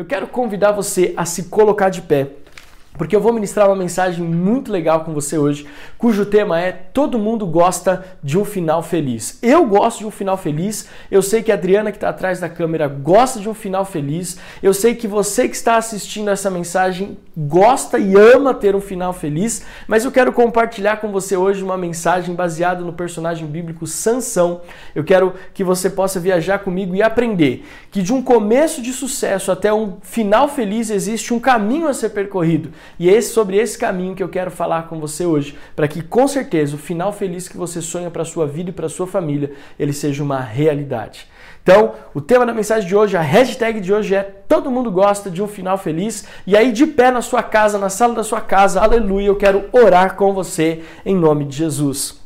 eu quero convidar você a se colocar de pé porque eu vou ministrar uma mensagem muito legal com você hoje, cujo tema é Todo mundo gosta de um final feliz. Eu gosto de um final feliz, eu sei que a Adriana que está atrás da câmera gosta de um final feliz, eu sei que você que está assistindo essa mensagem gosta e ama ter um final feliz, mas eu quero compartilhar com você hoje uma mensagem baseada no personagem bíblico Sansão. Eu quero que você possa viajar comigo e aprender que de um começo de sucesso até um final feliz existe um caminho a ser percorrido. E é sobre esse caminho que eu quero falar com você hoje, para que com certeza o final feliz que você sonha para sua vida e para sua família, ele seja uma realidade. Então, o tema da mensagem de hoje, a hashtag de hoje é Todo mundo gosta de um final feliz. E aí, de pé na sua casa, na sala da sua casa, aleluia, eu quero orar com você em nome de Jesus.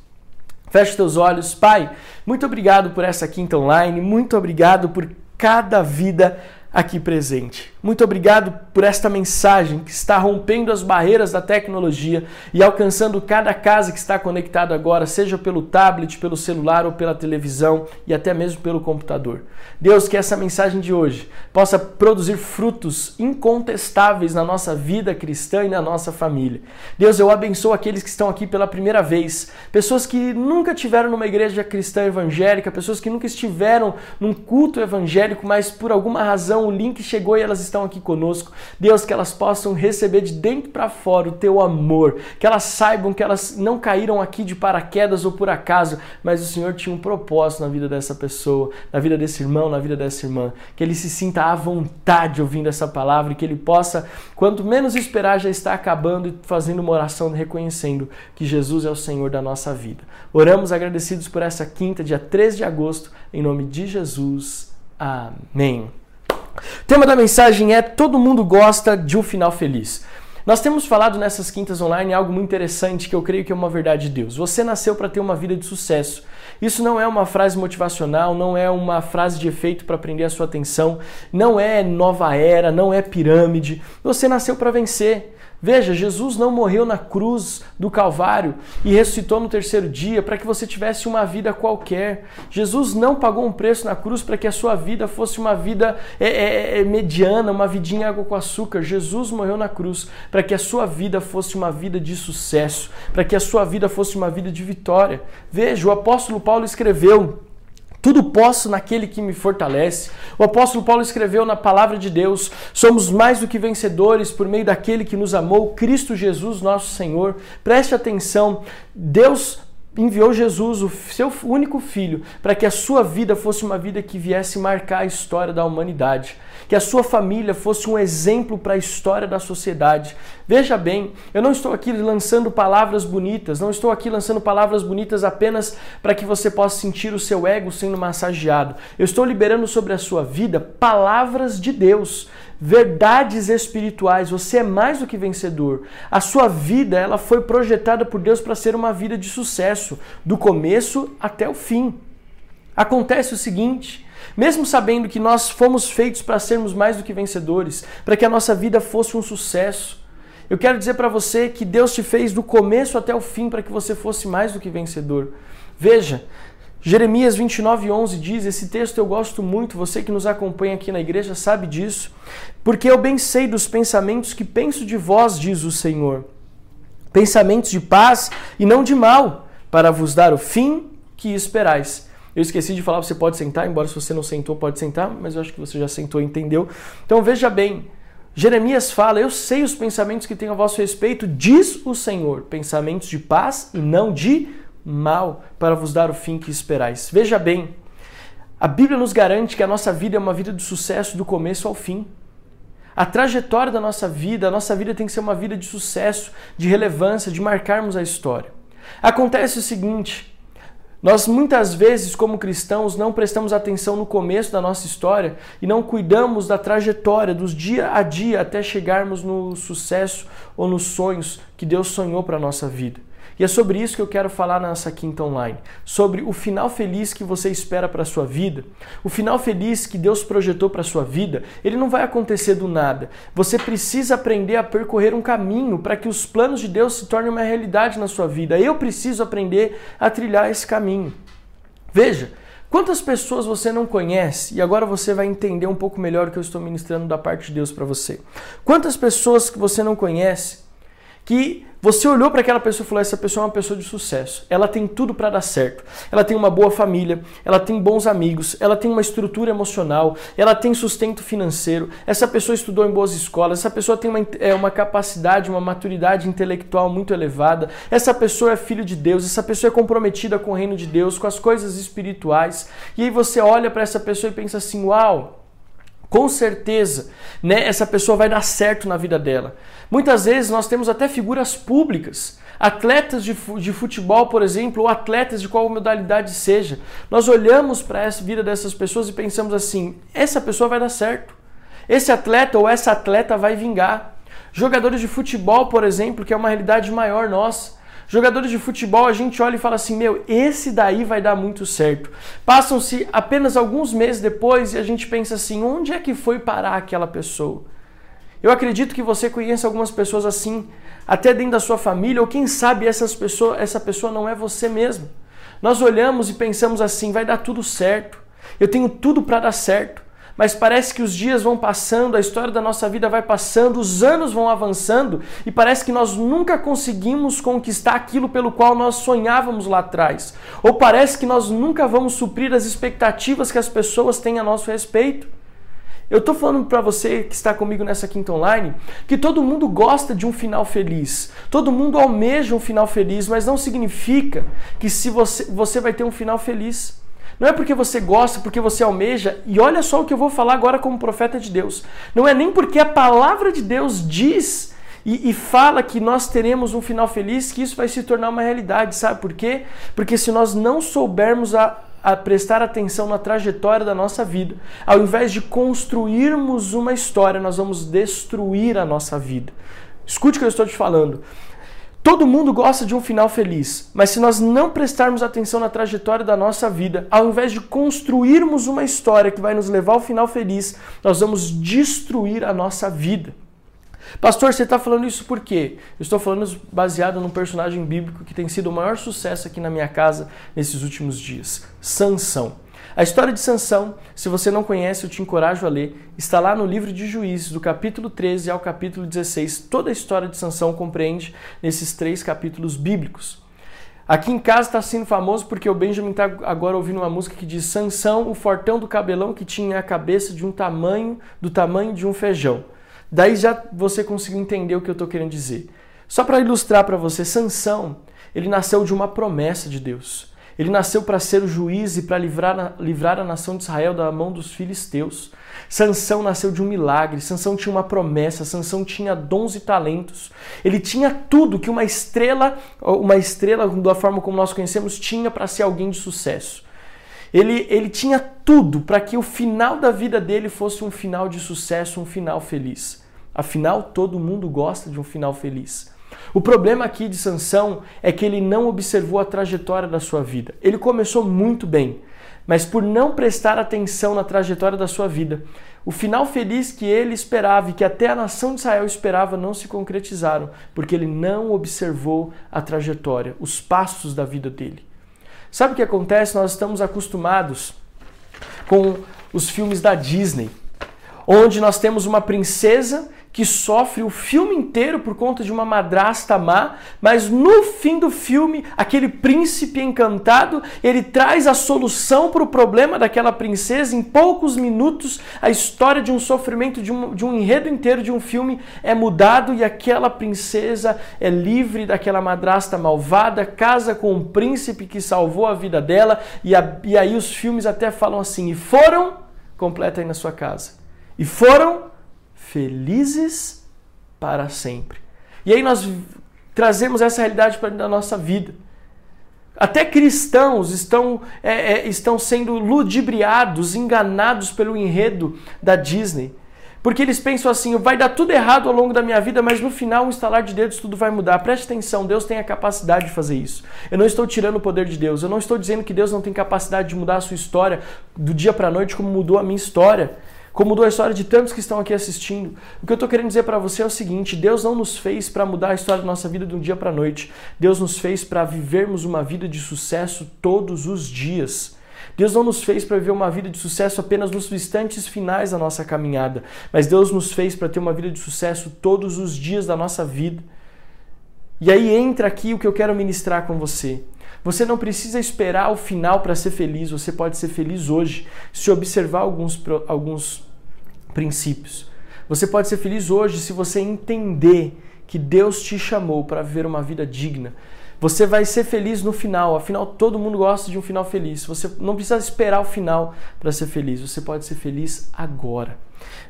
Feche teus olhos, Pai. Muito obrigado por essa quinta online, muito obrigado por cada vida aqui presente. Muito obrigado por esta mensagem que está rompendo as barreiras da tecnologia e alcançando cada casa que está conectada agora, seja pelo tablet, pelo celular ou pela televisão e até mesmo pelo computador. Deus, que essa mensagem de hoje possa produzir frutos incontestáveis na nossa vida cristã e na nossa família. Deus, eu abençoo aqueles que estão aqui pela primeira vez, pessoas que nunca tiveram numa igreja cristã evangélica, pessoas que nunca estiveram num culto evangélico, mas por alguma razão o link chegou e elas estão aqui conosco. Deus, que elas possam receber de dentro para fora o teu amor, que elas saibam que elas não caíram aqui de paraquedas ou por acaso, mas o Senhor tinha um propósito na vida dessa pessoa, na vida desse irmão, na vida dessa irmã. Que ele se sinta à vontade ouvindo essa palavra e que ele possa, quanto menos esperar, já estar acabando e fazendo uma oração reconhecendo que Jesus é o Senhor da nossa vida. Oramos agradecidos por essa quinta, dia 13 de agosto, em nome de Jesus. Amém. O tema da mensagem é Todo mundo gosta de um final feliz. Nós temos falado nessas quintas online algo muito interessante que eu creio que é uma verdade de Deus. Você nasceu para ter uma vida de sucesso. Isso não é uma frase motivacional, não é uma frase de efeito para prender a sua atenção, não é nova era, não é pirâmide. Você nasceu para vencer. Veja, Jesus não morreu na cruz do Calvário e ressuscitou no terceiro dia para que você tivesse uma vida qualquer. Jesus não pagou um preço na cruz para que a sua vida fosse uma vida é, é, é, mediana, uma vidinha água com açúcar. Jesus morreu na cruz para que a sua vida fosse uma vida de sucesso, para que a sua vida fosse uma vida de vitória. Veja, o apóstolo Paulo escreveu tudo posso naquele que me fortalece. O apóstolo Paulo escreveu na palavra de Deus: somos mais do que vencedores por meio daquele que nos amou, Cristo Jesus, nosso Senhor. Preste atenção, Deus enviou Jesus, o seu único filho, para que a sua vida fosse uma vida que viesse marcar a história da humanidade, que a sua família fosse um exemplo para a história da sociedade. Veja bem, eu não estou aqui lançando palavras bonitas, não estou aqui lançando palavras bonitas apenas para que você possa sentir o seu ego sendo massageado. Eu estou liberando sobre a sua vida palavras de Deus verdades espirituais. Você é mais do que vencedor. A sua vida, ela foi projetada por Deus para ser uma vida de sucesso, do começo até o fim. Acontece o seguinte, mesmo sabendo que nós fomos feitos para sermos mais do que vencedores, para que a nossa vida fosse um sucesso, eu quero dizer para você que Deus te fez do começo até o fim para que você fosse mais do que vencedor. Veja, Jeremias 29, 11 diz: Esse texto eu gosto muito, você que nos acompanha aqui na igreja sabe disso, porque eu bem sei dos pensamentos que penso de vós, diz o Senhor. Pensamentos de paz e não de mal, para vos dar o fim que esperais. Eu esqueci de falar, você pode sentar, embora se você não sentou, pode sentar, mas eu acho que você já sentou e entendeu. Então veja bem, Jeremias fala: Eu sei os pensamentos que tenho a vosso respeito, diz o Senhor, pensamentos de paz e não de mal para vos dar o fim que esperais. Veja bem, a Bíblia nos garante que a nossa vida é uma vida de sucesso do começo ao fim. A trajetória da nossa vida, a nossa vida tem que ser uma vida de sucesso, de relevância, de marcarmos a história. Acontece o seguinte: nós muitas vezes, como cristãos, não prestamos atenção no começo da nossa história e não cuidamos da trajetória, dos dia a dia até chegarmos no sucesso ou nos sonhos que Deus sonhou para a nossa vida. E é sobre isso que eu quero falar nessa quinta online, sobre o final feliz que você espera para sua vida. O final feliz que Deus projetou para sua vida, ele não vai acontecer do nada. Você precisa aprender a percorrer um caminho para que os planos de Deus se tornem uma realidade na sua vida. Eu preciso aprender a trilhar esse caminho. Veja, Quantas pessoas você não conhece? E agora você vai entender um pouco melhor o que eu estou ministrando da parte de Deus para você. Quantas pessoas que você não conhece que você olhou para aquela pessoa e falou: essa pessoa é uma pessoa de sucesso. Ela tem tudo para dar certo. Ela tem uma boa família, ela tem bons amigos, ela tem uma estrutura emocional, ela tem sustento financeiro. Essa pessoa estudou em boas escolas, essa pessoa tem uma, é, uma capacidade, uma maturidade intelectual muito elevada. Essa pessoa é filho de Deus, essa pessoa é comprometida com o reino de Deus, com as coisas espirituais. E aí você olha para essa pessoa e pensa assim: uau! Com certeza, né, essa pessoa vai dar certo na vida dela. Muitas vezes nós temos até figuras públicas, atletas de, de futebol, por exemplo, ou atletas de qual modalidade seja. Nós olhamos para essa vida dessas pessoas e pensamos assim: essa pessoa vai dar certo. Esse atleta ou essa atleta vai vingar. Jogadores de futebol, por exemplo, que é uma realidade maior nossa. Jogadores de futebol, a gente olha e fala assim: meu, esse daí vai dar muito certo. Passam-se apenas alguns meses depois e a gente pensa assim: onde é que foi parar aquela pessoa? Eu acredito que você conheça algumas pessoas assim, até dentro da sua família, ou quem sabe essas pessoas, essa pessoa não é você mesmo. Nós olhamos e pensamos assim: vai dar tudo certo, eu tenho tudo para dar certo mas parece que os dias vão passando, a história da nossa vida vai passando, os anos vão avançando e parece que nós nunca conseguimos conquistar aquilo pelo qual nós sonhávamos lá atrás. Ou parece que nós nunca vamos suprir as expectativas que as pessoas têm a nosso respeito. Eu estou falando para você que está comigo nessa quinta online que todo mundo gosta de um final feliz, todo mundo almeja um final feliz, mas não significa que se você, você vai ter um final feliz. Não é porque você gosta, porque você almeja, e olha só o que eu vou falar agora como profeta de Deus. Não é nem porque a palavra de Deus diz e, e, fala que nós teremos um final feliz que isso vai se tornar uma realidade. Sabe por quê? Porque se nós não soubermos a, a prestar atenção na trajetória da nossa vida, ao invés de construirmos uma história, nós vamos destruir a nossa vida. Escute o que eu estou te falando. Todo mundo gosta de um final feliz, mas se nós não prestarmos atenção na trajetória da nossa vida, ao invés de construirmos uma história que vai nos levar ao final feliz, nós vamos destruir a nossa vida. Pastor, você está falando isso por quê? Eu estou falando baseado num personagem bíblico que tem sido o maior sucesso aqui na minha casa nesses últimos dias: Sansão. A história de Sansão, se você não conhece, eu te encorajo a ler, está lá no livro de Juízes, do capítulo 13 ao capítulo 16. Toda a história de Sansão compreende nesses três capítulos bíblicos. Aqui em casa está sendo famoso porque o Benjamin está agora ouvindo uma música que diz Sansão, o fortão do cabelão que tinha a cabeça de um tamanho, do tamanho de um feijão. Daí já você conseguiu entender o que eu estou querendo dizer. Só para ilustrar para você, Sansão, ele nasceu de uma promessa de Deus. Ele nasceu para ser o juiz e para livrar, livrar a nação de Israel da mão dos filisteus. Sansão nasceu de um milagre, Sansão tinha uma promessa, Sansão tinha dons e talentos. Ele tinha tudo que uma estrela, uma estrela da forma como nós conhecemos, tinha para ser alguém de sucesso. Ele, ele tinha tudo para que o final da vida dele fosse um final de sucesso, um final feliz. Afinal, todo mundo gosta de um final feliz. O problema aqui de Sansão é que ele não observou a trajetória da sua vida. Ele começou muito bem, mas por não prestar atenção na trajetória da sua vida, o final feliz que ele esperava e que até a nação de Israel esperava não se concretizaram, porque ele não observou a trajetória, os passos da vida dele. Sabe o que acontece? Nós estamos acostumados com os filmes da Disney, onde nós temos uma princesa que sofre o filme inteiro por conta de uma madrasta má, mas no fim do filme, aquele príncipe encantado, ele traz a solução para o problema daquela princesa. Em poucos minutos, a história de um sofrimento, de um, de um enredo inteiro de um filme é mudado e aquela princesa é livre daquela madrasta malvada, casa com um príncipe que salvou a vida dela, e, a, e aí os filmes até falam assim: e foram, completa aí na sua casa, e foram felizes para sempre. E aí nós trazemos essa realidade para a nossa vida. Até cristãos estão, é, é, estão sendo ludibriados, enganados pelo enredo da Disney. Porque eles pensam assim, vai dar tudo errado ao longo da minha vida, mas no final, um instalar de dedos, tudo vai mudar. Preste atenção, Deus tem a capacidade de fazer isso. Eu não estou tirando o poder de Deus, eu não estou dizendo que Deus não tem capacidade de mudar a sua história do dia para a noite como mudou a minha história como mudou a história de tantos que estão aqui assistindo. O que eu estou querendo dizer para você é o seguinte: Deus não nos fez para mudar a história da nossa vida de um dia para a noite. Deus nos fez para vivermos uma vida de sucesso todos os dias. Deus não nos fez para viver uma vida de sucesso apenas nos instantes finais da nossa caminhada, mas Deus nos fez para ter uma vida de sucesso todos os dias da nossa vida. E aí entra aqui o que eu quero ministrar com você. Você não precisa esperar o final para ser feliz, você pode ser feliz hoje se observar alguns, alguns princípios. Você pode ser feliz hoje se você entender que Deus te chamou para viver uma vida digna. Você vai ser feliz no final, afinal todo mundo gosta de um final feliz. Você não precisa esperar o final para ser feliz, você pode ser feliz agora.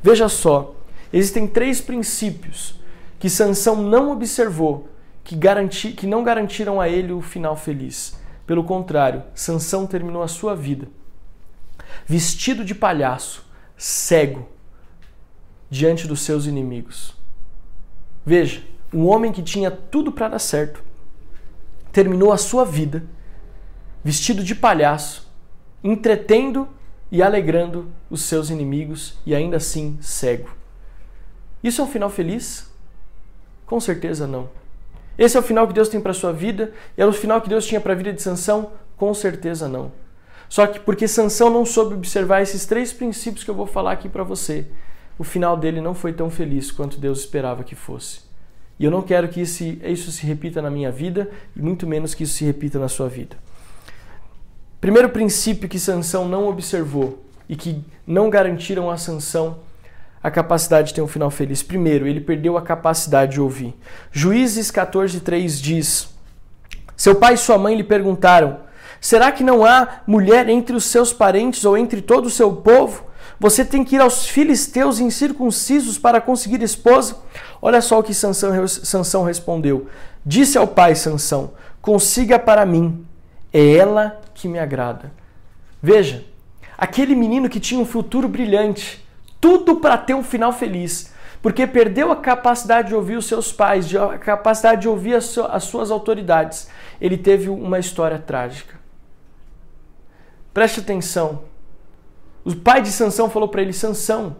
Veja só, existem três princípios que Sansão não observou que, garanti, que não garantiram a ele o final feliz. Pelo contrário, Sansão terminou a sua vida vestido de palhaço, cego, diante dos seus inimigos. Veja, um homem que tinha tudo para dar certo terminou a sua vida vestido de palhaço, entretendo e alegrando os seus inimigos e ainda assim cego. Isso é um final feliz? Com certeza não. Esse é o final que Deus tem para a sua vida e é o final que Deus tinha para a vida de Sansão? Com certeza não. Só que porque Sansão não soube observar esses três princípios que eu vou falar aqui para você, o final dele não foi tão feliz quanto Deus esperava que fosse. E eu não quero que isso, isso se repita na minha vida e muito menos que isso se repita na sua vida. Primeiro princípio que Sansão não observou e que não garantiram a Sansão a capacidade de ter um final feliz. Primeiro, ele perdeu a capacidade de ouvir. Juízes 14:3 diz: Seu pai e sua mãe lhe perguntaram: Será que não há mulher entre os seus parentes ou entre todo o seu povo? Você tem que ir aos filisteus incircuncisos para conseguir esposa? Olha só o que Sansão, Sansão respondeu. Disse ao pai Sansão: Consiga para mim, é ela que me agrada. Veja, aquele menino que tinha um futuro brilhante, tudo para ter um final feliz, porque perdeu a capacidade de ouvir os seus pais, a capacidade de ouvir as, as suas autoridades. Ele teve uma história trágica. Preste atenção. O pai de Sansão falou para ele: Sansão,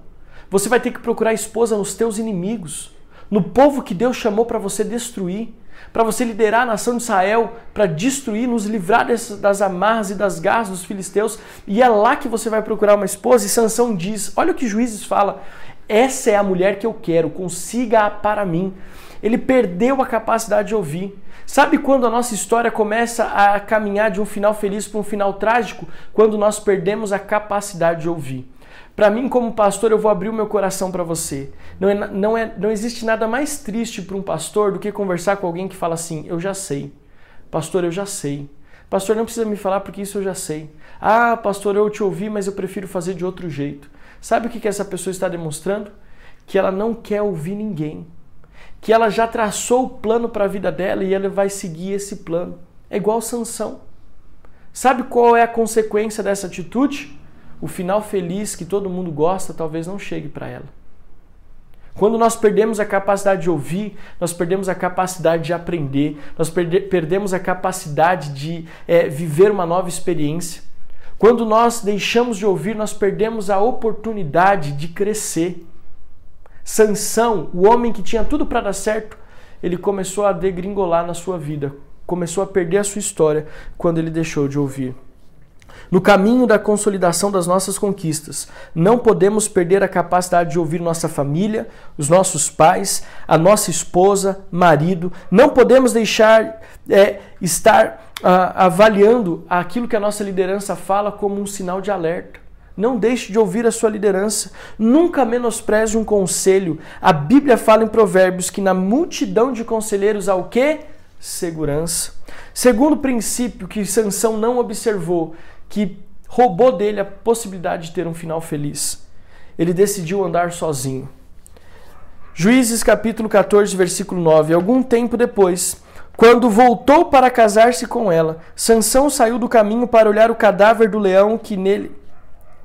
você vai ter que procurar esposa nos teus inimigos, no povo que Deus chamou para você destruir para você liderar a nação de Israel, para destruir, nos livrar das amarras e das garras dos filisteus, e é lá que você vai procurar uma esposa. E Sansão diz: Olha o que Juízes fala, essa é a mulher que eu quero, consiga-a para mim. Ele perdeu a capacidade de ouvir. Sabe quando a nossa história começa a caminhar de um final feliz para um final trágico? Quando nós perdemos a capacidade de ouvir. Para mim, como pastor, eu vou abrir o meu coração para você. Não, é, não, é, não existe nada mais triste para um pastor do que conversar com alguém que fala assim: Eu já sei. Pastor, eu já sei. Pastor, não precisa me falar porque isso eu já sei. Ah, pastor, eu te ouvi, mas eu prefiro fazer de outro jeito. Sabe o que, que essa pessoa está demonstrando? Que ela não quer ouvir ninguém. Que ela já traçou o plano para a vida dela e ela vai seguir esse plano. É igual Sansão. Sabe qual é a consequência dessa atitude? O final feliz que todo mundo gosta talvez não chegue para ela. Quando nós perdemos a capacidade de ouvir, nós perdemos a capacidade de aprender, nós perde perdemos a capacidade de é, viver uma nova experiência. Quando nós deixamos de ouvir, nós perdemos a oportunidade de crescer. Sansão, o homem que tinha tudo para dar certo, ele começou a degringolar na sua vida, começou a perder a sua história quando ele deixou de ouvir. No caminho da consolidação das nossas conquistas, não podemos perder a capacidade de ouvir nossa família, os nossos pais, a nossa esposa, marido. Não podemos deixar é, estar ah, avaliando aquilo que a nossa liderança fala como um sinal de alerta. Não deixe de ouvir a sua liderança. Nunca menospreze um conselho. A Bíblia fala em Provérbios que na multidão de conselheiros há o quê? Segurança. Segundo princípio que Sansão não observou, que roubou dele a possibilidade de ter um final feliz. Ele decidiu andar sozinho. Juízes capítulo 14, versículo 9. Algum tempo depois, quando voltou para casar-se com ela, Sansão saiu do caminho para olhar o cadáver do leão que nele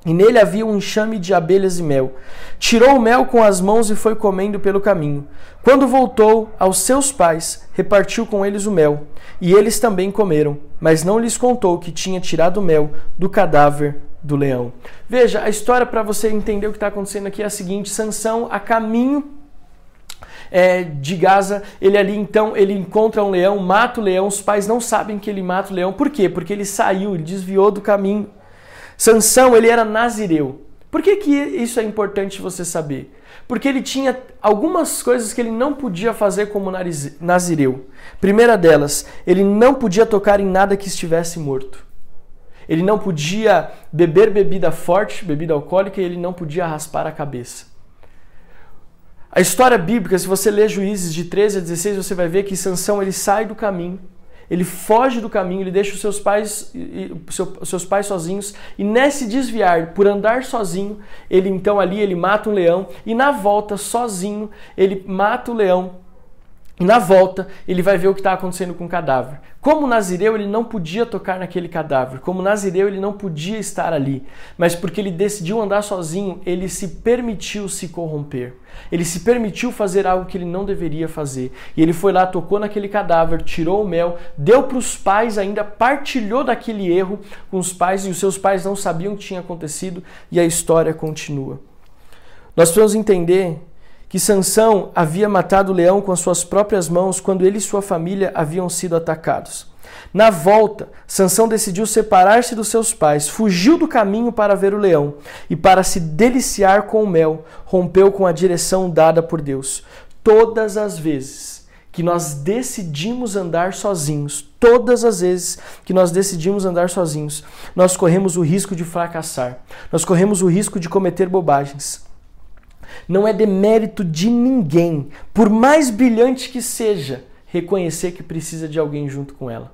e nele havia um enxame de abelhas e mel. Tirou o mel com as mãos e foi comendo pelo caminho. Quando voltou aos seus pais, repartiu com eles o mel, e eles também comeram, mas não lhes contou que tinha tirado o mel do cadáver do leão. Veja, a história para você entender o que está acontecendo aqui é a seguinte: Sansão, a caminho é, de Gaza, ele ali então ele encontra um leão, mata o leão. Os pais não sabem que ele mata o leão. Por quê? Porque ele saiu, ele desviou do caminho. Sansão, ele era nazireu. Por que, que isso é importante você saber? Porque ele tinha algumas coisas que ele não podia fazer como nazireu. Primeira delas, ele não podia tocar em nada que estivesse morto. Ele não podia beber bebida forte, bebida alcoólica, e ele não podia raspar a cabeça. A história bíblica, se você ler Juízes de 13 a 16, você vai ver que Sansão ele sai do caminho ele foge do caminho, ele deixa os seus pais, seus pais sozinhos e nesse desviar, por andar sozinho, ele então ali ele mata um leão e na volta sozinho ele mata o leão na volta, ele vai ver o que está acontecendo com o cadáver. Como nazireu, ele não podia tocar naquele cadáver. Como nazireu, ele não podia estar ali. Mas porque ele decidiu andar sozinho, ele se permitiu se corromper. Ele se permitiu fazer algo que ele não deveria fazer. E ele foi lá, tocou naquele cadáver, tirou o mel, deu para os pais, ainda partilhou daquele erro com os pais, e os seus pais não sabiam o que tinha acontecido, e a história continua. Nós precisamos entender que Sansão havia matado o leão com as suas próprias mãos quando ele e sua família haviam sido atacados. Na volta, Sansão decidiu separar-se dos seus pais, fugiu do caminho para ver o leão e para se deliciar com o mel, rompeu com a direção dada por Deus. Todas as vezes que nós decidimos andar sozinhos, todas as vezes que nós decidimos andar sozinhos, nós corremos o risco de fracassar. Nós corremos o risco de cometer bobagens não é demérito de ninguém, por mais brilhante que seja, reconhecer que precisa de alguém junto com ela.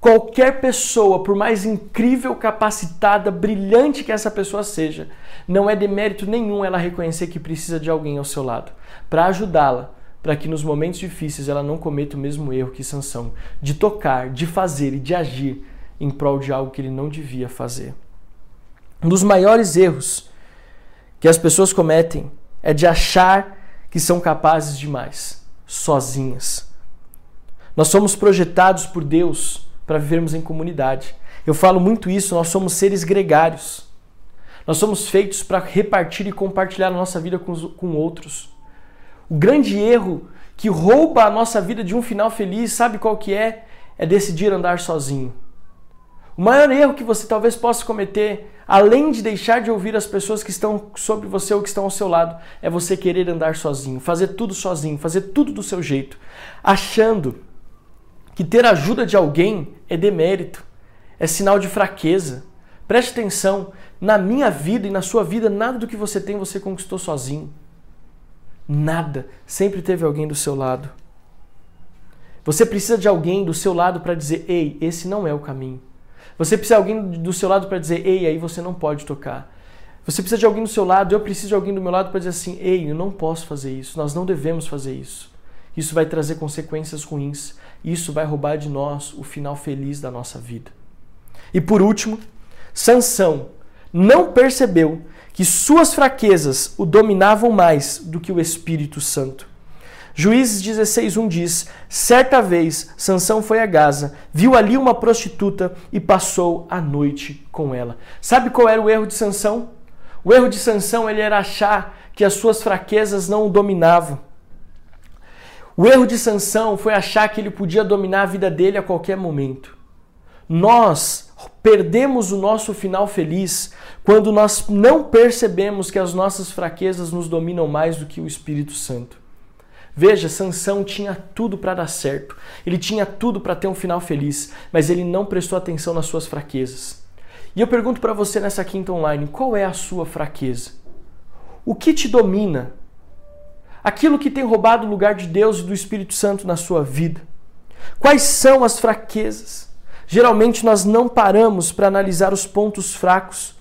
Qualquer pessoa, por mais incrível, capacitada, brilhante que essa pessoa seja, não é demérito nenhum ela reconhecer que precisa de alguém ao seu lado para ajudá-la, para que nos momentos difíceis ela não cometa o mesmo erro que Sansão, de tocar, de fazer e de agir em prol de algo que ele não devia fazer. Um dos maiores erros que as pessoas cometem é de achar que são capazes demais, sozinhas. Nós somos projetados por Deus para vivermos em comunidade. Eu falo muito isso, nós somos seres gregários. Nós somos feitos para repartir e compartilhar a nossa vida com, os, com outros. O grande erro que rouba a nossa vida de um final feliz, sabe qual que é? É decidir andar sozinho. O maior erro que você talvez possa cometer, além de deixar de ouvir as pessoas que estão sobre você ou que estão ao seu lado, é você querer andar sozinho, fazer tudo sozinho, fazer tudo do seu jeito, achando que ter ajuda de alguém é demérito, é sinal de fraqueza. Preste atenção, na minha vida e na sua vida, nada do que você tem você conquistou sozinho. Nada. Sempre teve alguém do seu lado. Você precisa de alguém do seu lado para dizer: ei, esse não é o caminho. Você precisa de alguém do seu lado para dizer, ei, aí você não pode tocar. Você precisa de alguém do seu lado, eu preciso de alguém do meu lado para dizer assim, ei, eu não posso fazer isso, nós não devemos fazer isso. Isso vai trazer consequências ruins, isso vai roubar de nós o final feliz da nossa vida. E por último, Sansão não percebeu que suas fraquezas o dominavam mais do que o Espírito Santo. Juízes 16:1 diz: Certa vez Sansão foi a Gaza, viu ali uma prostituta e passou a noite com ela. Sabe qual era o erro de Sansão? O erro de Sansão ele era achar que as suas fraquezas não o dominavam. O erro de Sansão foi achar que ele podia dominar a vida dele a qualquer momento. Nós perdemos o nosso final feliz quando nós não percebemos que as nossas fraquezas nos dominam mais do que o Espírito Santo. Veja, Sansão tinha tudo para dar certo. Ele tinha tudo para ter um final feliz, mas ele não prestou atenção nas suas fraquezas. E eu pergunto para você nessa quinta online, qual é a sua fraqueza? O que te domina? Aquilo que tem roubado o lugar de Deus e do Espírito Santo na sua vida? Quais são as fraquezas? Geralmente nós não paramos para analisar os pontos fracos,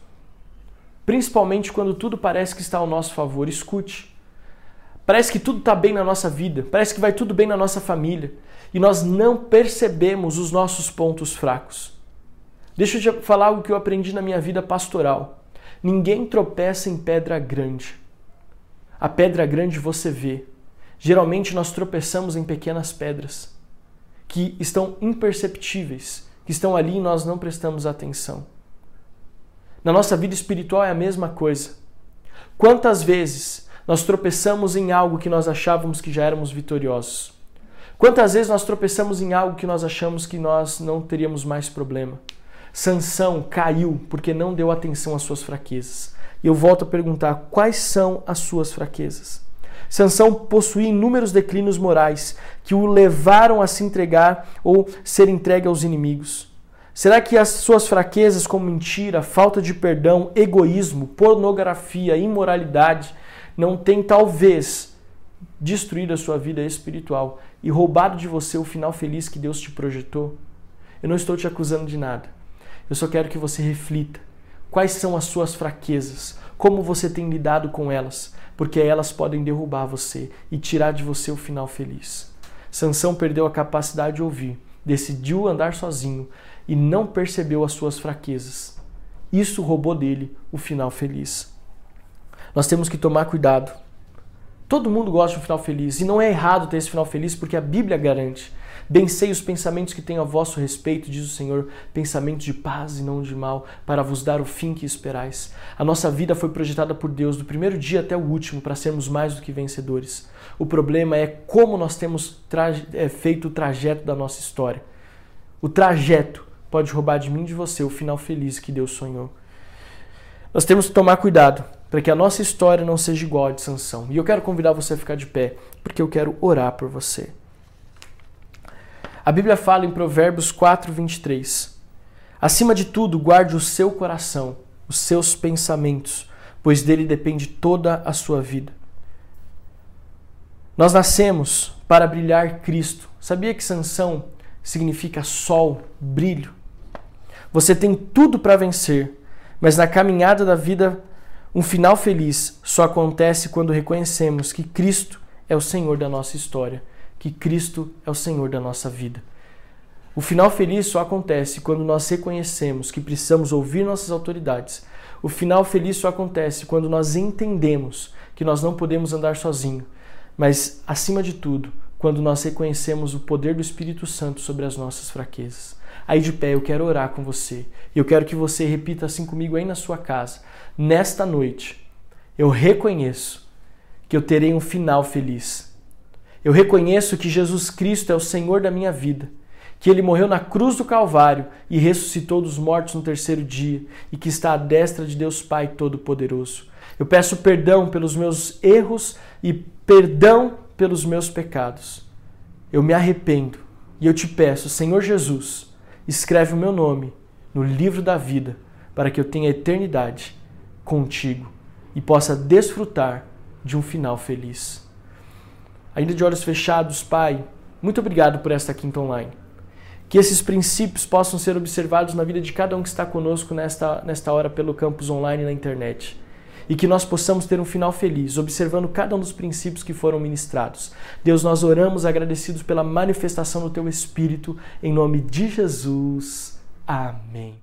principalmente quando tudo parece que está ao nosso favor. Escute. Parece que tudo está bem na nossa vida, parece que vai tudo bem na nossa família e nós não percebemos os nossos pontos fracos. Deixa eu te falar algo que eu aprendi na minha vida pastoral. Ninguém tropeça em pedra grande. A pedra grande você vê. Geralmente nós tropeçamos em pequenas pedras que estão imperceptíveis, que estão ali e nós não prestamos atenção. Na nossa vida espiritual é a mesma coisa. Quantas vezes nós tropeçamos em algo que nós achávamos que já éramos vitoriosos? Quantas vezes nós tropeçamos em algo que nós achamos que nós não teríamos mais problema? Sansão caiu porque não deu atenção às suas fraquezas. E eu volto a perguntar: quais são as suas fraquezas? Sansão possuía inúmeros declínios morais que o levaram a se entregar ou ser entregue aos inimigos. Será que as suas fraquezas, como mentira, falta de perdão, egoísmo, pornografia, imoralidade, não têm talvez destruído a sua vida espiritual e roubado de você o final feliz que Deus te projetou? Eu não estou te acusando de nada. Eu só quero que você reflita. Quais são as suas fraquezas? Como você tem lidado com elas? Porque elas podem derrubar você e tirar de você o final feliz. Sansão perdeu a capacidade de ouvir, decidiu andar sozinho e não percebeu as suas fraquezas. Isso roubou dele o final feliz. Nós temos que tomar cuidado. Todo mundo gosta de um final feliz e não é errado ter esse final feliz porque a Bíblia garante. Bem sei os pensamentos que tenho a vosso respeito, diz o Senhor, pensamentos de paz e não de mal, para vos dar o fim que esperais. A nossa vida foi projetada por Deus do primeiro dia até o último para sermos mais do que vencedores. O problema é como nós temos é, feito o trajeto da nossa história. O trajeto pode roubar de mim e de você o final feliz que Deus sonhou. Nós temos que tomar cuidado para que a nossa história não seja igual a de Sansão. E eu quero convidar você a ficar de pé, porque eu quero orar por você. A Bíblia fala em Provérbios 4, 23. Acima de tudo, guarde o seu coração, os seus pensamentos, pois dele depende toda a sua vida. Nós nascemos para brilhar Cristo. Sabia que Sansão significa sol, brilho? Você tem tudo para vencer, mas na caminhada da vida, um final feliz só acontece quando reconhecemos que Cristo é o Senhor da nossa história que Cristo é o Senhor da nossa vida. O final feliz só acontece quando nós reconhecemos que precisamos ouvir nossas autoridades. O final feliz só acontece quando nós entendemos que nós não podemos andar sozinho, mas acima de tudo, quando nós reconhecemos o poder do Espírito Santo sobre as nossas fraquezas. Aí de pé eu quero orar com você. E eu quero que você repita assim comigo aí na sua casa. Nesta noite, eu reconheço que eu terei um final feliz eu reconheço que Jesus Cristo é o Senhor da minha vida, que ele morreu na cruz do Calvário e ressuscitou dos mortos no terceiro dia e que está à destra de Deus Pai Todo-Poderoso. Eu peço perdão pelos meus erros e perdão pelos meus pecados. Eu me arrependo e eu te peço, Senhor Jesus, escreve o meu nome no livro da vida para que eu tenha eternidade contigo e possa desfrutar de um final feliz. Ainda de olhos fechados, Pai, muito obrigado por esta quinta online. Que esses princípios possam ser observados na vida de cada um que está conosco nesta, nesta hora pelo campus online na internet. E que nós possamos ter um final feliz, observando cada um dos princípios que foram ministrados. Deus, nós oramos agradecidos pela manifestação do Teu Espírito, em nome de Jesus. Amém.